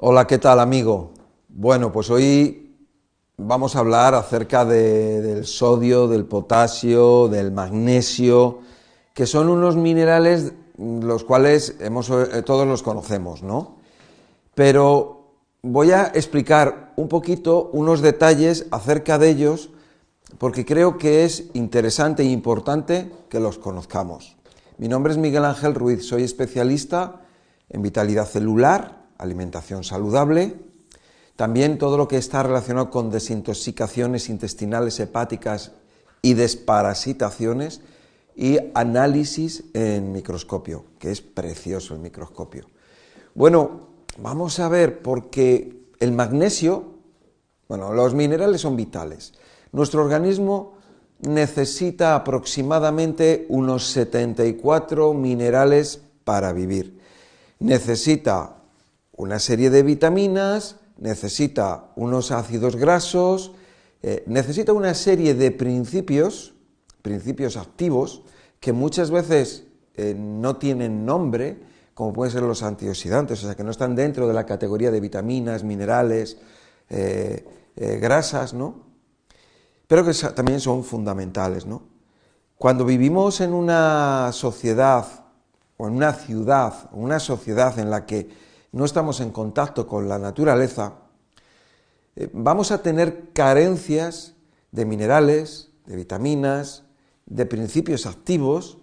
Hola, ¿qué tal amigo? Bueno, pues hoy vamos a hablar acerca de- del sodio, del potasio, del magnesio, que son unos minerales los cuales hemos, eh, todos los conocemos, ¿no? Pero voy a explicar un poquito unos detalles acerca de ellos porque creo que es interesante e importante que los conozcamos. Mi nombre es Miguel Ángel Ruiz, soy especialista en vitalidad celular, alimentación saludable, también todo lo que está relacionado con desintoxicaciones intestinales, hepáticas y desparasitaciones y análisis en microscopio, que es precioso el microscopio. Bueno, vamos a ver, porque el magnesio, bueno, los minerales son vitales. Nuestro organismo necesita aproximadamente unos 74 minerales para vivir. Necesita una serie de vitaminas, necesita unos ácidos grasos, eh, necesita una serie de principios, principios activos, que muchas veces eh, no tienen nombre, como pueden ser los antioxidantes, o sea, que no están dentro de la categoría de vitaminas, minerales, eh, grasas, ¿no? Pero que también son fundamentales, ¿no? Cuando vivimos en una sociedad o en una ciudad, una sociedad en la que no estamos en contacto con la naturaleza, eh, vamos a tener carencias de minerales, de vitaminas, de principios activos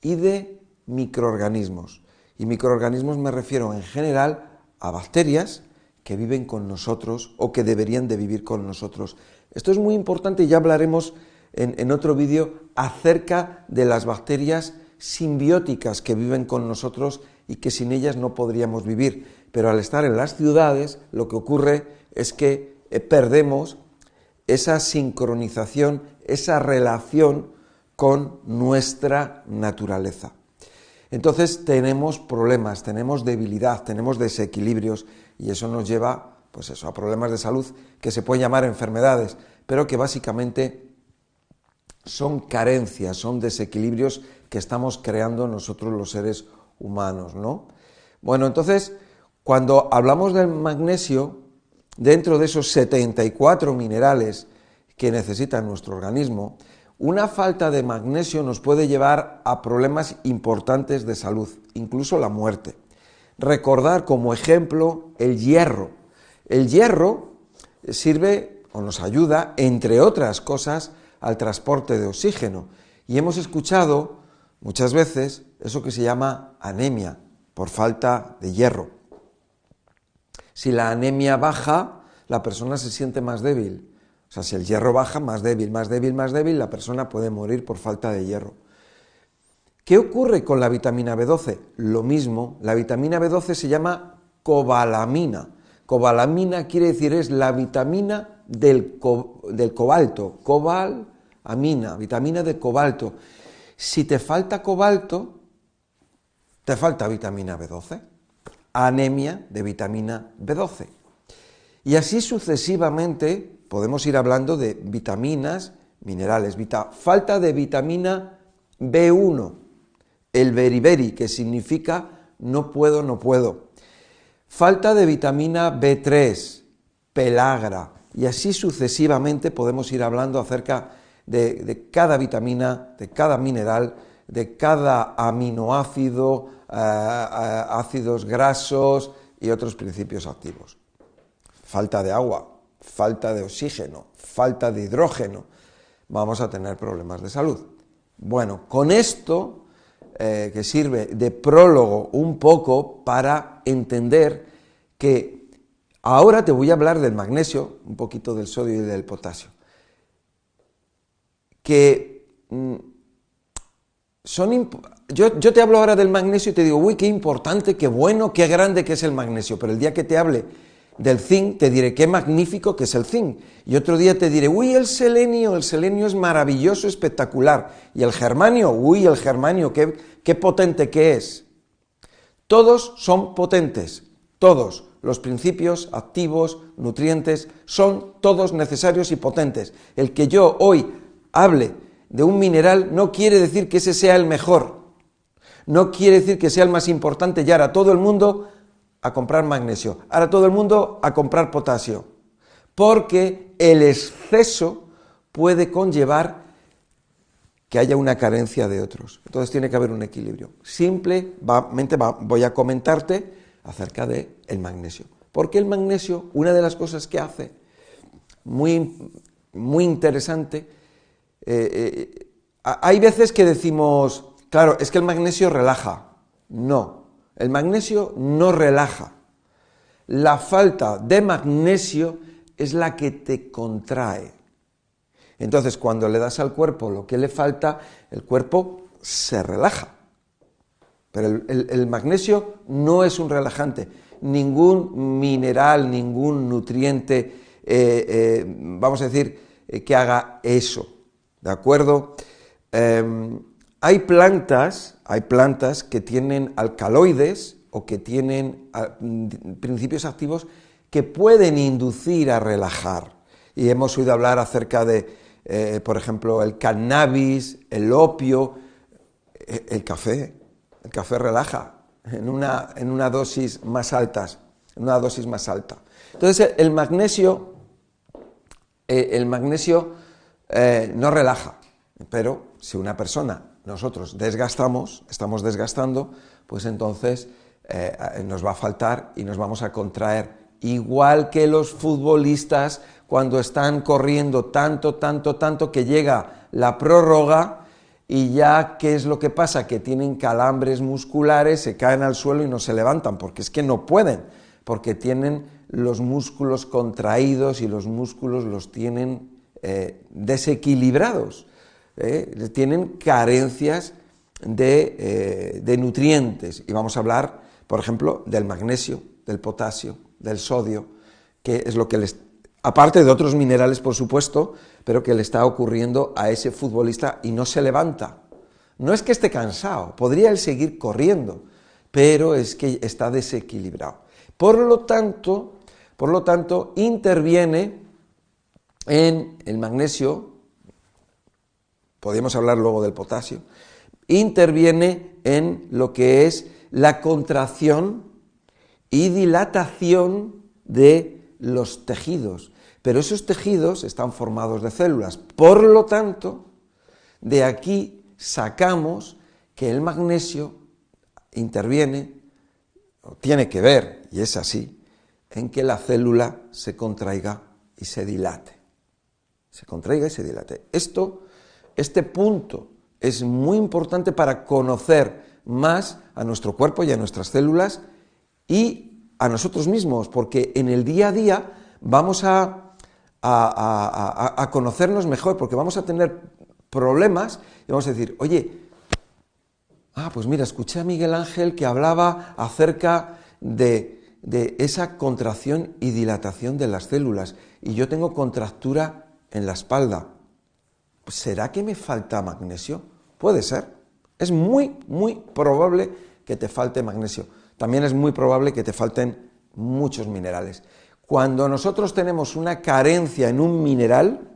y de microorganismos. Y microorganismos me refiero en general a bacterias que viven con nosotros o que deberían de vivir con nosotros. Esto es muy importante y ya hablaremos en, en otro vídeo acerca de las bacterias simbióticas que viven con nosotros y que sin ellas no podríamos vivir. Pero al estar en las ciudades lo que ocurre es que eh, perdemos esa sincronización, esa relación con nuestra naturaleza. Entonces tenemos problemas, tenemos debilidad, tenemos desequilibrios y eso nos lleva pues eso, a problemas de salud que se pueden llamar enfermedades, pero que básicamente son carencias, son desequilibrios que estamos creando nosotros los seres humanos, ¿no? Bueno, entonces, cuando hablamos del magnesio, dentro de esos 74 minerales que necesita nuestro organismo, una falta de magnesio nos puede llevar a problemas importantes de salud, incluso la muerte. Recordar como ejemplo el hierro. El hierro sirve o nos ayuda, entre otras cosas, al transporte de oxígeno. Y hemos escuchado muchas veces eso que se llama anemia por falta de hierro. Si la anemia baja, la persona se siente más débil. O sea, si el hierro baja, más débil, más débil, más débil, la persona puede morir por falta de hierro. ¿Qué ocurre con la vitamina B12? Lo mismo, la vitamina B12 se llama cobalamina. Cobalamina quiere decir es la vitamina del, co- del cobalto, cobalamina, vitamina de cobalto. Si te falta cobalto, te falta vitamina B12, anemia de vitamina B12. Y así sucesivamente podemos ir hablando de vitaminas, minerales, falta de vitamina B1, el beriberi, que significa no puedo, no puedo. Falta de vitamina B3, pelagra, y así sucesivamente podemos ir hablando acerca de, cada vitamina, de cada mineral, de cada aminoácido, eh, eh, ácidos grasos y otros principios activos. Falta de agua, falta de oxígeno, falta de hidrógeno, vamos a tener problemas de salud. Bueno, con esto eh, que sirve de prólogo un poco para entender que ahora te voy a hablar del magnesio, un poquito del sodio y del potasio, que mm, son yo, yo te hablo ahora del magnesio y te digo, uy, qué importante, qué bueno, qué grande que es el magnesio, pero el día que te hable del zinc, te diré qué magnífico que es el zinc. Y otro día te diré, uy, el selenio, el selenio es maravilloso, espectacular. Y el germanio, uy, el germanio, qué, qué potente que es. Todos son potentes, todos. Los principios activos, nutrientes, son todos necesarios y potentes. El que yo hoy hable de un mineral no quiere decir que ese sea el mejor. No quiere decir que sea el más importante y ahora todo el mundo a comprar magnesio. Ahora todo el mundo a comprar potasio. Porque el exceso puede conllevar que haya una carencia de otros. Entonces tiene que haber un equilibrio. Simplemente voy a comentarte acerca del el magnesio. Porque el magnesio, una de las cosas que hace, muy, muy interesante, eh, eh, hay veces que decimos, claro, es que el magnesio relaja. No, el magnesio no relaja. La falta de magnesio es la que te contrae. Entonces, cuando le das al cuerpo lo que le falta, el cuerpo se relaja. Pero el, magnesio no es un relajante. Ningún mineral, ningún nutriente, eh, vamos a decir, que haga eso. ¿De acuerdo? Em, hay plantas, hay plantas que tienen alcaloides o que tienen ah, principios activos que pueden inducir a relajar. Y hemos oído hablar acerca de, eh, por ejemplo, el cannabis, el opio, eh, el café. El café relaja en una, en una dosis más altas, una dosis más alta. Entonces el magnesio, eh, el magnesio no relaja, pero si una persona, nosotros desgastamos, estamos desgastando, pues entonces eh, nos va a faltar y nos vamos a contraer. Igual que los futbolistas cuando están corriendo tanto, tanto, tanto que llega la prórroga y ya, ¿qué es lo que pasa? Que tienen calambres musculares, se caen al suelo y no se levantan, porque es que no pueden, porque tienen los músculos contraídos y los músculos los tienen eh, desequilibrados. ¿eh? tienen carencias eh, de, nutrientes. Y vamos a hablar, por ejemplo, del magnesio, del potasio, del sodio, que es lo que les, aparte de otros minerales, por supuesto, pero que le está ocurriendo a ese futbolista y no se levanta. No es que esté cansado, podría él seguir corriendo, pero es que está desequilibrado. Por lo tanto, por lo tanto, interviene en el magnesio, podríamos hablar luego del potasio, interviene en lo que es la contracción y dilatación de los tejidos. Pero esos tejidos están formados de células. Por lo tanto, de aquí sacamos que el magnesio interviene, o tiene que ver, y es así, en que la célula se contraiga y se dilate. Se contraiga y se dilate. Esto este punto es muy importante para conocer más a nuestro cuerpo y a nuestras células y a nosotros mismos, porque en el día a día vamos a, a, conocernos mejor, porque vamos a tener problemas y vamos a decir, oye, ah, pues mira, escuché a Miguel Ángel que hablaba acerca de, de esa contracción y dilatación de las células y yo tengo contractura en la espalda. ¿será que me falta magnesio? Puede ser. Es muy, muy probable que te falte magnesio. También es muy probable que te falten muchos minerales. Cuando nosotros tenemos una carencia en un mineral,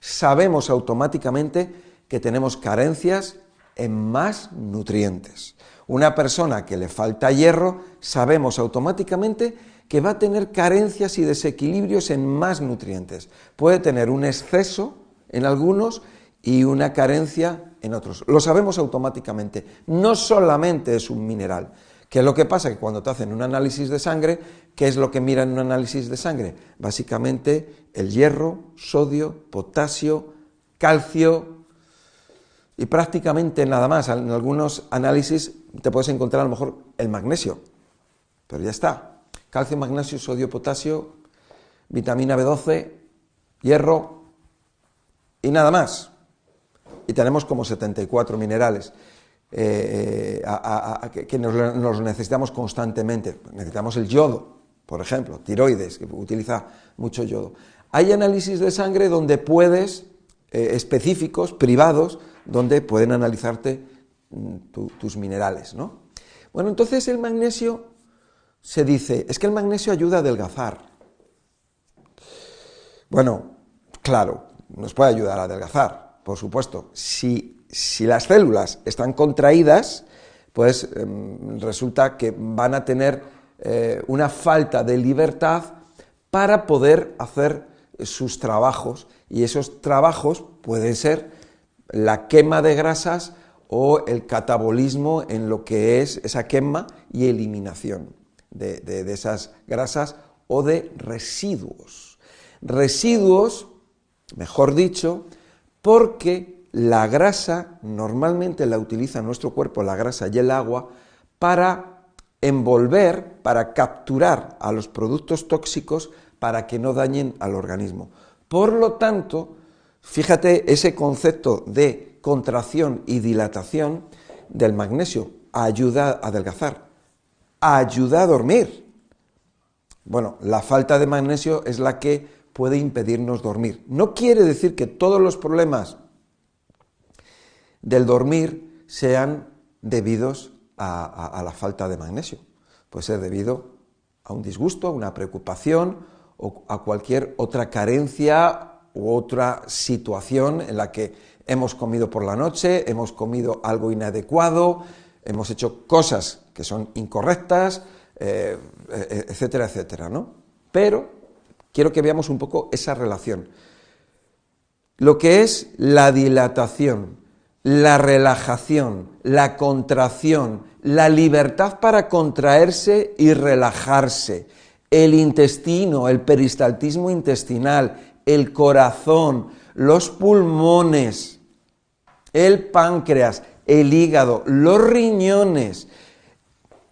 sabemos automáticamente que tenemos carencias en más nutrientes. Una persona que le falta hierro, sabemos automáticamente que va a tener carencias y desequilibrios en más nutrientes. Puede tener un exceso en algunos y una carencia en otros. Lo sabemos automáticamente. No solamente es un mineral. ¿Qué es lo que pasa? Que cuando te hacen un análisis de sangre, ¿qué es lo que miran en un análisis de sangre? Básicamente el hierro, sodio, potasio, calcio y prácticamente nada más. En algunos análisis te puedes encontrar a lo mejor el magnesio, pero ya está. Calcio, magnesio, sodio, potasio, vitamina B12, hierro, y nada más. Y tenemos como 74 minerales eh, que nos, necesitamos constantemente. Necesitamos el yodo, por ejemplo, tiroides, que utiliza mucho yodo. Hay análisis de sangre donde puedes, eh, específicos, privados, donde pueden analizarte mm, tus minerales, ¿no? Bueno, entonces el magnesio se dice, es que el magnesio ayuda a adelgazar. Bueno, claro, nos puede ayudar a adelgazar, por supuesto. Si, las células están contraídas, pues em, resulta que van a tener eh, una falta de libertad para poder hacer sus trabajos y esos trabajos pueden ser la quema de grasas o el catabolismo en lo que es esa quema y eliminación de, de esas grasas o de residuos. Residuos, mejor dicho, porque la grasa normalmente la utiliza nuestro cuerpo, la grasa y el agua, para envolver, para capturar a los productos tóxicos para que no dañen al organismo. Por lo tanto, fíjate ese concepto de contracción y dilatación del magnesio, ayuda a adelgazar, ayuda a dormir. Bueno, la falta de magnesio es la que puede impedirnos dormir. No quiere decir que todos los problemas del dormir sean debidos a, la falta de magnesio. Puede ser debido a un disgusto, a una preocupación o a cualquier otra carencia u otra situación en la que hemos comido por la noche, hemos comido algo inadecuado, hemos hecho cosas que son incorrectas, eh, eh, etcétera, etcétera, ¿no? Pero quiero que veamos un poco esa relación. Lo que es la dilatación, la relajación, la contracción, la libertad para contraerse y relajarse, el intestino, el peristaltismo intestinal, el corazón, los pulmones, el páncreas, el hígado, los riñones,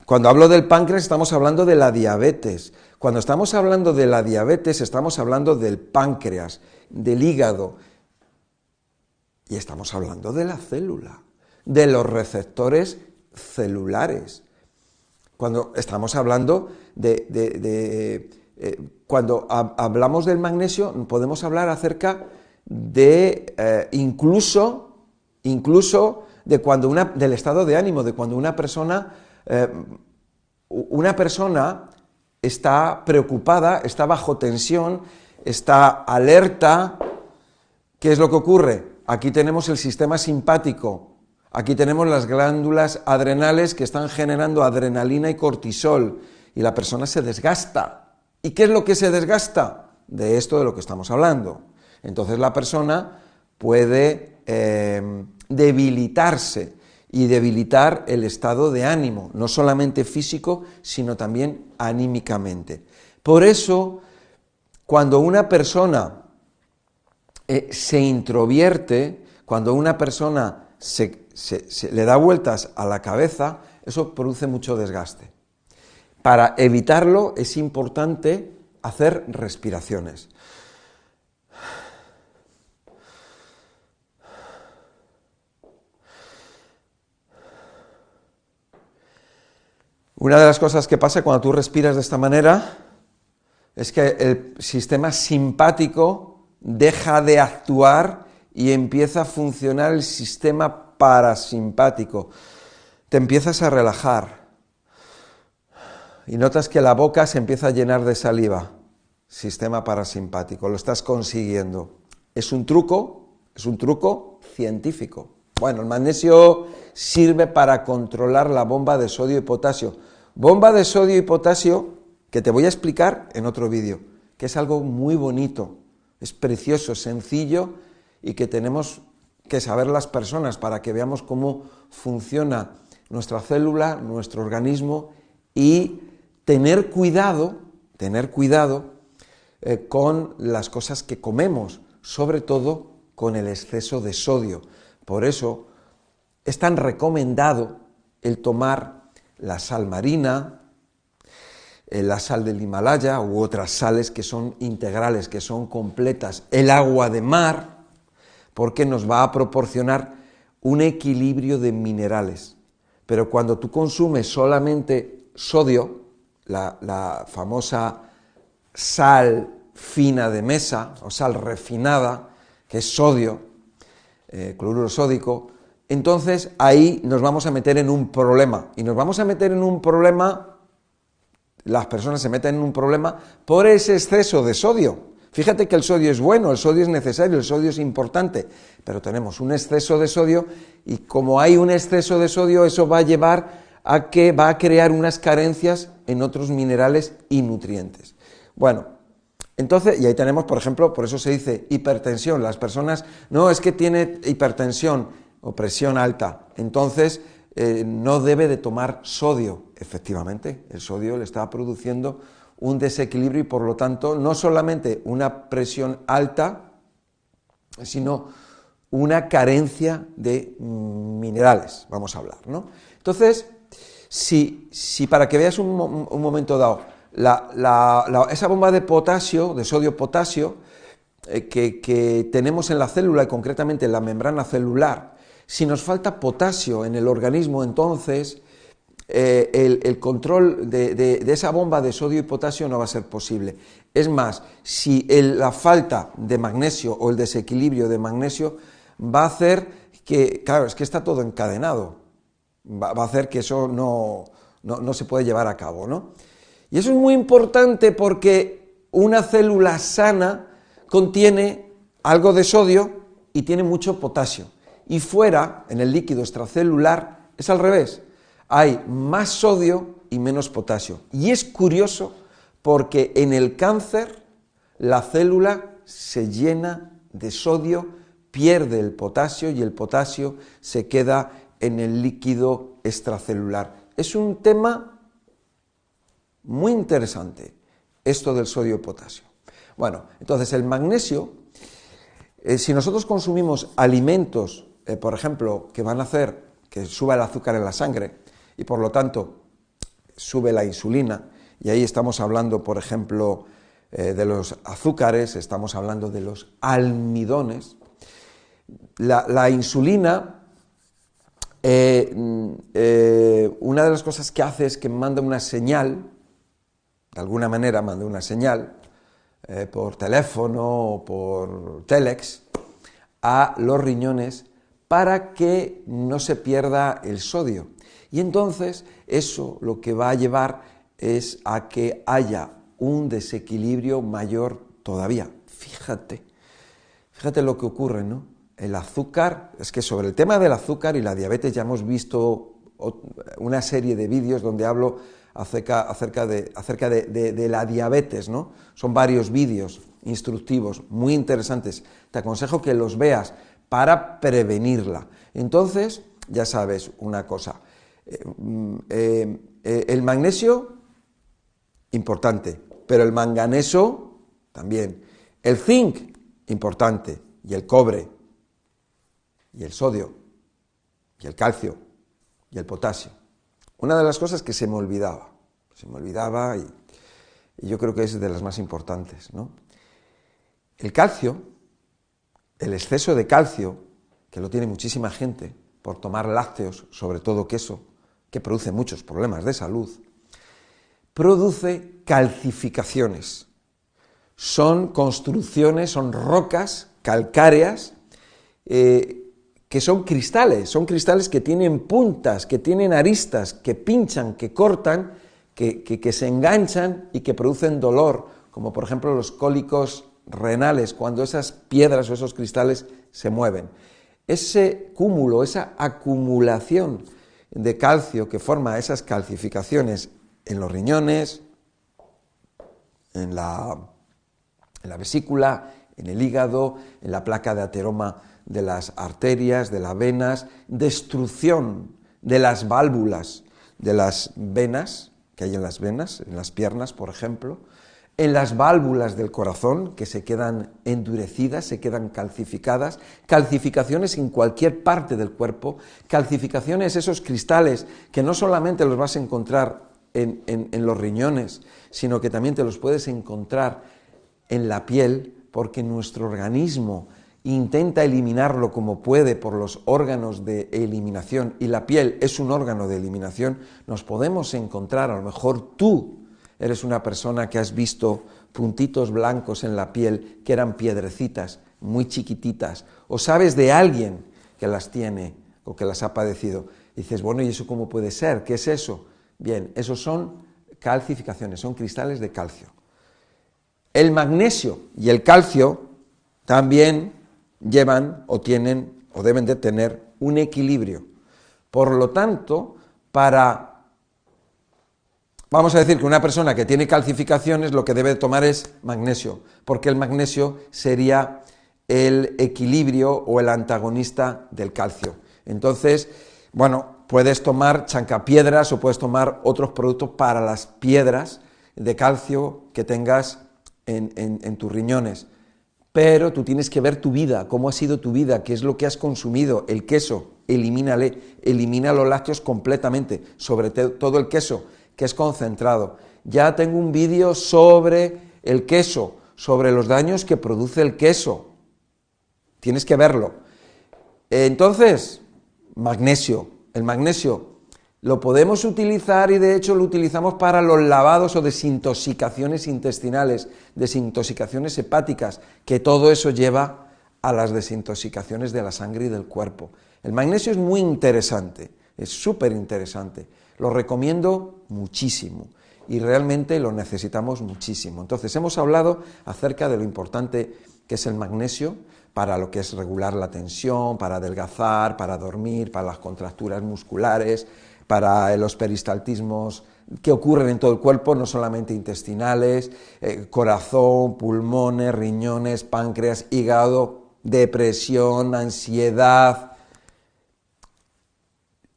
cuando hablo del páncreas estamos hablando de la diabetes. Cuando estamos hablando de la diabetes estamos hablando del páncreas, del hígado. Y estamos hablando de la célula, de los receptores celulares. Cuando estamos hablando de... Eh, cuando hablamos del magnesio podemos hablar acerca de eh, incluso, incluso de cuando una, del estado de ánimo, de cuando una persona eh, una persona está preocupada, está bajo tensión, está alerta. ¿Qué es lo que ocurre? Aquí tenemos el sistema simpático, aquí tenemos las glándulas adrenales que están generando adrenalina y cortisol y la persona se desgasta. ¿Y qué es lo que se desgasta? De esto de lo que estamos hablando. Entonces la persona puede eh, debilitarse y debilitar el estado de ánimo, no solamente físico, sino también anímicamente. Por eso, cuando una persona eh, se introvierte, cuando una persona se, le da vueltas a la cabeza, eso produce mucho desgaste. Para evitarlo es importante hacer respiraciones. Una de las cosas que pasa cuando tú respiras de esta manera es que el sistema simpático deja de actuar y empieza a funcionar el sistema parasimpático. Te empiezas a relajar y notas que la boca se empieza a llenar de saliva. Sistema parasimpático, lo estás consiguiendo. Es un truco, es un truco científico. Bueno, el magnesio sirve para controlar la bomba de sodio y potasio. Bomba de sodio y potasio que te voy a explicar en otro vídeo, que es algo muy bonito, es precioso, sencillo y que tenemos que saber las personas para que veamos cómo funciona nuestra célula, nuestro organismo y tener cuidado, tener cuidado eh, con las cosas que comemos, sobre todo con el exceso de sodio. Por eso es tan recomendado el tomar la sal marina, eh, la sal del Himalaya u otras sales que son integrales, que son completas, el agua de mar, porque nos va a proporcionar un equilibrio de minerales. Pero cuando tú consumes solamente sodio, la, famosa sal fina de mesa o sal refinada, que es sodio, eh, cloruro sódico, entonces ahí nos vamos a meter en un problema. Y nos vamos a meter en un problema, las personas se meten en un problema por ese exceso de sodio. Fíjate que el sodio es bueno, el sodio es necesario, el sodio es importante, pero tenemos un exceso de sodio y como hay un exceso de sodio, eso va a llevar a que va a crear unas carencias en otros minerales y nutrientes. Bueno, entonces, y ahí tenemos, por ejemplo, por eso se dice hipertensión. Las personas, no, es que tiene hipertensión o presión alta, entonces eh, no debe de tomar sodio. Efectivamente, el sodio le está produciendo un desequilibrio y por lo tanto no solamente una presión alta, sino una carencia de minerales, vamos a hablar. ¿no? Entonces, si, si, para que veas un, momento dado, esa bomba de potasio, de sodio-potasio, eh, que, tenemos en la célula y concretamente en la membrana celular, si nos falta potasio en el organismo, entonces eh, el, control de, esa bomba de sodio y potasio no va a ser posible. Es más, si la falta de magnesio o el desequilibrio de magnesio va a hacer que, claro, es que está todo encadenado, va, a hacer que eso no, no, se puede llevar a cabo, ¿no? Y eso es muy importante porque una célula sana contiene algo de sodio y tiene mucho potasio. Y fuera, en el líquido extracelular, es al revés. Hay más sodio y menos potasio. Y es curioso porque en el cáncer la célula se llena de sodio pierde el potasio y el potasio se queda en el líquido extracelular. Es un tema muy interesante, esto del sodio-potasio. Bueno, entonces el magnesio, eh, si nosotros consumimos alimentos, eh, por ejemplo, que van a hacer que suba el azúcar en la sangre y por lo tanto sube la insulina, y ahí estamos hablando, por ejemplo, eh, de los azúcares, estamos hablando de los almidones, la, insulina, eh, una de las cosas que hace es que manda una señal, de alguna manera manda una señal, eh, por teléfono o por telex, a los riñones para que no se pierda el sodio. Y entonces eso lo que va a llevar es a que haya un desequilibrio mayor todavía. Fíjate, fíjate lo que ocurre, ¿no? el azúcar, es que sobre el tema del azúcar y la diabetes ya hemos visto una serie de vídeos donde hablo acerca, de, acerca de, la diabetes, ¿no? Son varios vídeos instructivos, muy interesantes. Te aconsejo que los veas para prevenirla. Entonces, ya sabes una cosa, eh, mm, eh, eh, el magnesio, importante, pero el manganeso también. El zinc, importante, y el cobre, y el sodio, y el calcio, y el potasio. Una de las cosas que se me olvidaba, se me olvidaba y, yo creo que es de las más importantes, ¿no? El calcio, el exceso de calcio, que lo tiene muchísima gente por tomar lácteos, sobre todo queso, que produce muchos problemas de salud, produce calcificaciones. Son construcciones, son rocas calcáreas eh, que son cristales, son cristales que tienen puntas, que tienen aristas, que pinchan, que cortan, que, se enganchan y que producen dolor, como por ejemplo los cólicos renales, cuando esas piedras o esos cristales se mueven. Ese cúmulo, esa acumulación de calcio que forma esas calcificaciones en los riñones, en la, en la vesícula, en el hígado, en la placa de ateroma de las arterias, de las venas, destrucción de las válvulas de las venas, que hay en las venas, en las piernas, por ejemplo, en las válvulas del corazón, que se quedan endurecidas, se quedan calcificadas, calcificaciones en cualquier parte del cuerpo, calcificaciones, esos cristales que no solamente los vas a encontrar en, en los riñones, sino que también te los puedes encontrar en la piel, porque nuestro organismo intenta eliminarlo como puede por los órganos de eliminación y la piel es un órgano de eliminación, nos podemos encontrar, a lo mejor tú eres una persona que has visto puntitos blancos en la piel que eran piedrecitas, muy chiquititas, o sabes de alguien que las tiene o que las ha padecido. dices, bueno, ¿y eso cómo puede ser? ¿Qué es eso? Bien, esos son calcificaciones, son cristales de calcio. El magnesio y el calcio también llevan o tienen o deben de tener un equilibrio. Por lo tanto, para vamos a decir que una persona que tiene calcificaciones lo que debe tomar es magnesio, porque el magnesio sería el equilibrio o el antagonista del calcio. Entonces, bueno, puedes tomar chancapiedras o puedes tomar otros productos para las piedras de calcio que tengas en, tus riñones. Pero tú tienes que ver tu vida, cómo ha sido tu vida, qué es lo que has consumido, el queso, elimínale, elimina los lácteos completamente, sobre todo el queso, que es concentrado. Ya tengo un vídeo sobre el queso, sobre los daños que produce el queso. Tienes que verlo. Entonces, magnesio. El magnesio lo podemos utilizar y de hecho lo utilizamos para los lavados o desintoxicaciones intestinales, desintoxicaciones hepáticas, que todo eso lleva a las desintoxicaciones de la sangre y del cuerpo. El magnesio es muy interesante, es súper interesante. Lo recomiendo muchísimo y realmente lo necesitamos muchísimo. Entonces hemos hablado acerca de lo importante que es el magnesio para lo que es regular la tensión, para adelgazar, para dormir, para las contracturas musculares, para los peristaltismos que ocurren en todo el cuerpo, no solamente intestinales, eh, corazón, pulmones, riñones, páncreas, hígado, depresión, ansiedad,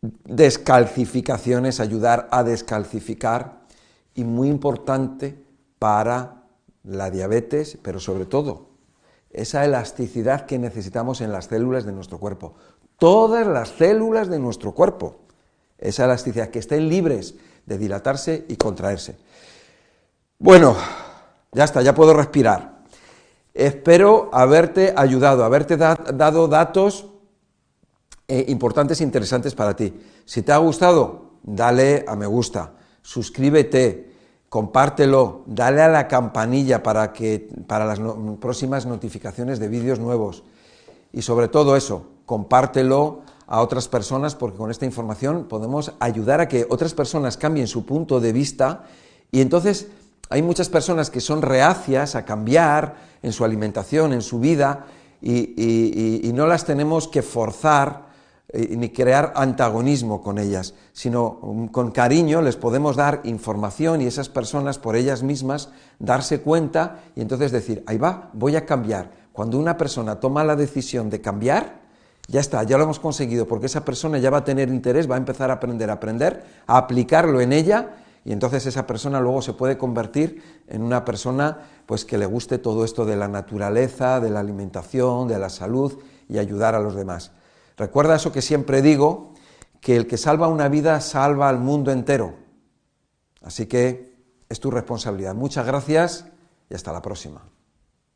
descalcificaciones, ayudar a descalcificar y muy importante para la diabetes, pero sobre todo esa elasticidad que necesitamos en las células de nuestro cuerpo. Todas las células de nuestro cuerpo esa elasticidad, que estén libres de dilatarse y contraerse. Bueno, ya está, ya puedo respirar. Espero haberte ayudado, haberte dado datos eh, importantes e interesantes para ti. Si te ha gustado, dale a me gusta, suscríbete, compártelo, dale a la campanilla para, que, para las próximas notificaciones de vídeos nuevos. Y sobre todo eso, compártelo a otras personas porque con esta información podemos ayudar a que otras personas cambien su punto de vista y entonces hay muchas personas que son reacias a cambiar en su alimentación, en su vida y, no las tenemos que forzar eh, ni crear antagonismo con ellas, sino um, con cariño les podemos dar información y esas personas por ellas mismas darse cuenta y entonces decir, ahí va, voy a cambiar. Cuando una persona toma la decisión de cambiar, ya está, ya lo hemos conseguido, porque esa persona ya va a tener interés, va a empezar a aprender a aprender, a aplicarlo en ella, y entonces esa persona luego se puede convertir en una persona pues que le guste todo esto de la naturaleza, de la alimentación, de la salud y ayudar a los demás. Recuerda eso que siempre digo, que el que salva una vida salva al mundo entero. Así que es tu responsabilidad. Muchas gracias y hasta la próxima.